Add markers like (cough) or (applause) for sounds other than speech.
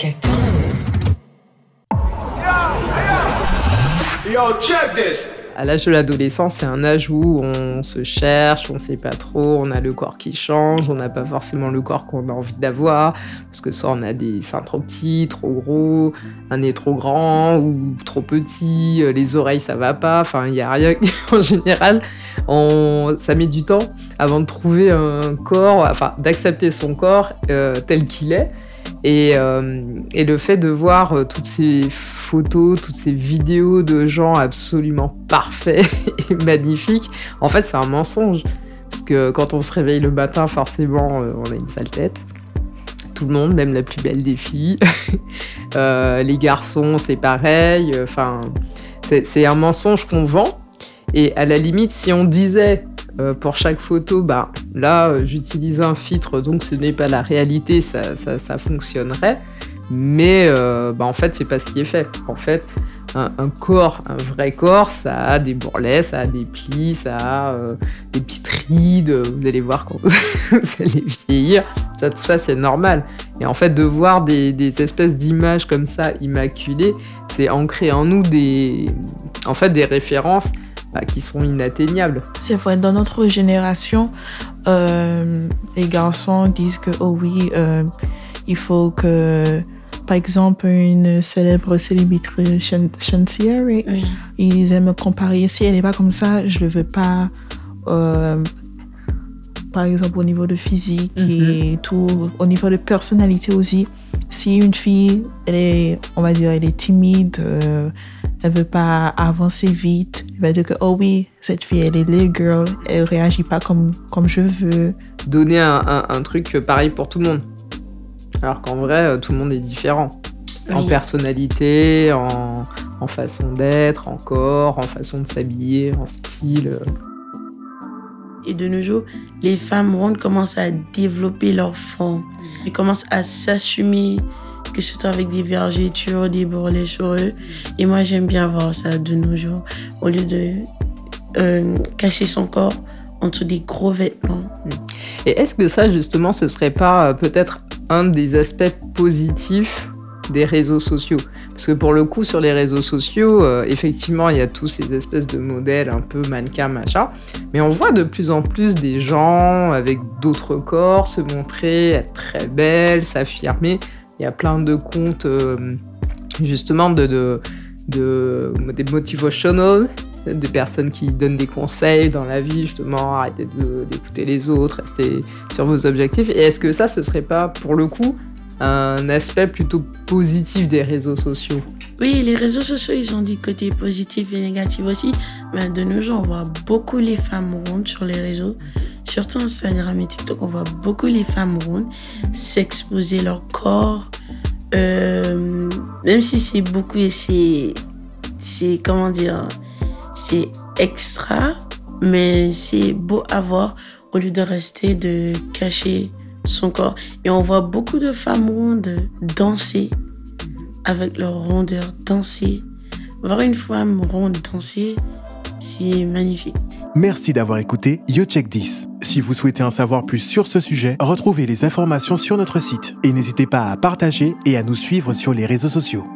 Yo, check this. À l'âge de l'adolescence, c'est un âge où on se cherche, on sait pas trop, on a le corps qui change, on n'a pas forcément le corps qu'on a envie d'avoir, parce que soit on a des seins trop petits, trop gros, un nez trop grand ou trop petit, euh, les oreilles ça va pas, enfin il y a rien. (laughs) en général, on, ça met du temps avant de trouver un corps, enfin d'accepter son corps euh, tel qu'il est. Et, euh, et, le fait de voir euh, toutes ces photos, toutes ces vidéos de gens absolument parfaits (laughs) et magnifiques, en fait, c'est un mensonge. Parce que quand on se réveille le matin, forcément, euh, on a une sale tête. Tout le monde, même la plus belle des filles. (laughs) les garçons, c'est pareil. Enfin, c'est un mensonge qu'on vend. Et à la limite, si on disait euh, pour chaque photo, bah, là, euh, j'utilise un filtre, donc ce n'est pas la réalité, ça, ça, fonctionnerait. Mais euh, bah, en fait, c'est pas ce qui est fait. En fait, un, corps, un vrai corps, ça a des bourrelets, ça a des plis, ça a des petites rides. Vous allez voir quand (laughs) vous allez vieillir. Ça, tout ça, c'est normal. Et en fait, de voir des, espèces d'images comme ça, immaculées, c'est ancré en nous des, en fait, des références bah, qui sont inatteignables. C'est vrai, dans notre génération, euh, les garçons disent que, oh oui, euh, il faut que, par exemple, une célèbre célébrité chantière, oui. ils aiment comparer. Si elle n'est pas comme ça, je ne le veux pas. Euh, par exemple, au niveau de physique et mhm. tout, au niveau de personnalité aussi. Si une fille, elle est, on va dire, elle est timide, elle veut pas avancer vite. Il va dire que, oh oui, cette fille, elle est les girl, elle réagit pas comme, comme je veux. Donner un, un, truc pareil pour tout le monde. Alors qu'en vrai, euh, tout le monde est différent. En personnalité, en, en façon d'être, en corps, en façon de s'habiller, en style. Et de nos jours, les femmes rondes commencent à développer leur forme. Elles commencent à s'assumer que ce soit avec des vergetures, des bourrelets sur eux. Et moi, j'aime bien voir ça de nos jours, au lieu de euh, cacher son corps en dessous des gros vêtements. Et est-ce que ça, justement, ce serait pas euh, peut-être un des aspects positifs des réseaux sociaux? Parce que pour le coup, sur les réseaux sociaux, euh, effectivement, il y a tous ces espèces de modèles un peu mannequins, machin. Mais on voit de plus en plus des gens avec d'autres corps se montrer, très belles, s'affirmer. Il y a plein de comptes, euh, justement, de, de, de, des motivational, de personnes qui donnent des conseils dans la vie, justement, arrêtez d'écouter les autres, restez sur vos objectifs. Et est-ce que ça, ce serait pas, pour le coup, un aspect plutôt positif des réseaux sociaux? Oui, les réseaux sociaux, ils ont des côtés positifs et négatifs aussi. Mais de nos jours, on voit beaucoup les femmes rondes sur les réseaux. Surtout Instagram et TikTok, on voit beaucoup les femmes rondes s'exposer leur corps. Euh, même si c'est beaucoup et c'est, c'est, comment dire, c'est extra, mais c'est beau à voir au lieu de rester de cacher son corps. Et on voit beaucoup de femmes rondes danser avec leur rondeur, danser. Voir une femme ronde danser, c'est magnifique. Merci d'avoir écouté YoCheck 10. Si vous souhaitez en savoir plus sur ce sujet, retrouvez les informations sur notre site et n'hésitez pas à partager et à nous suivre sur les réseaux sociaux.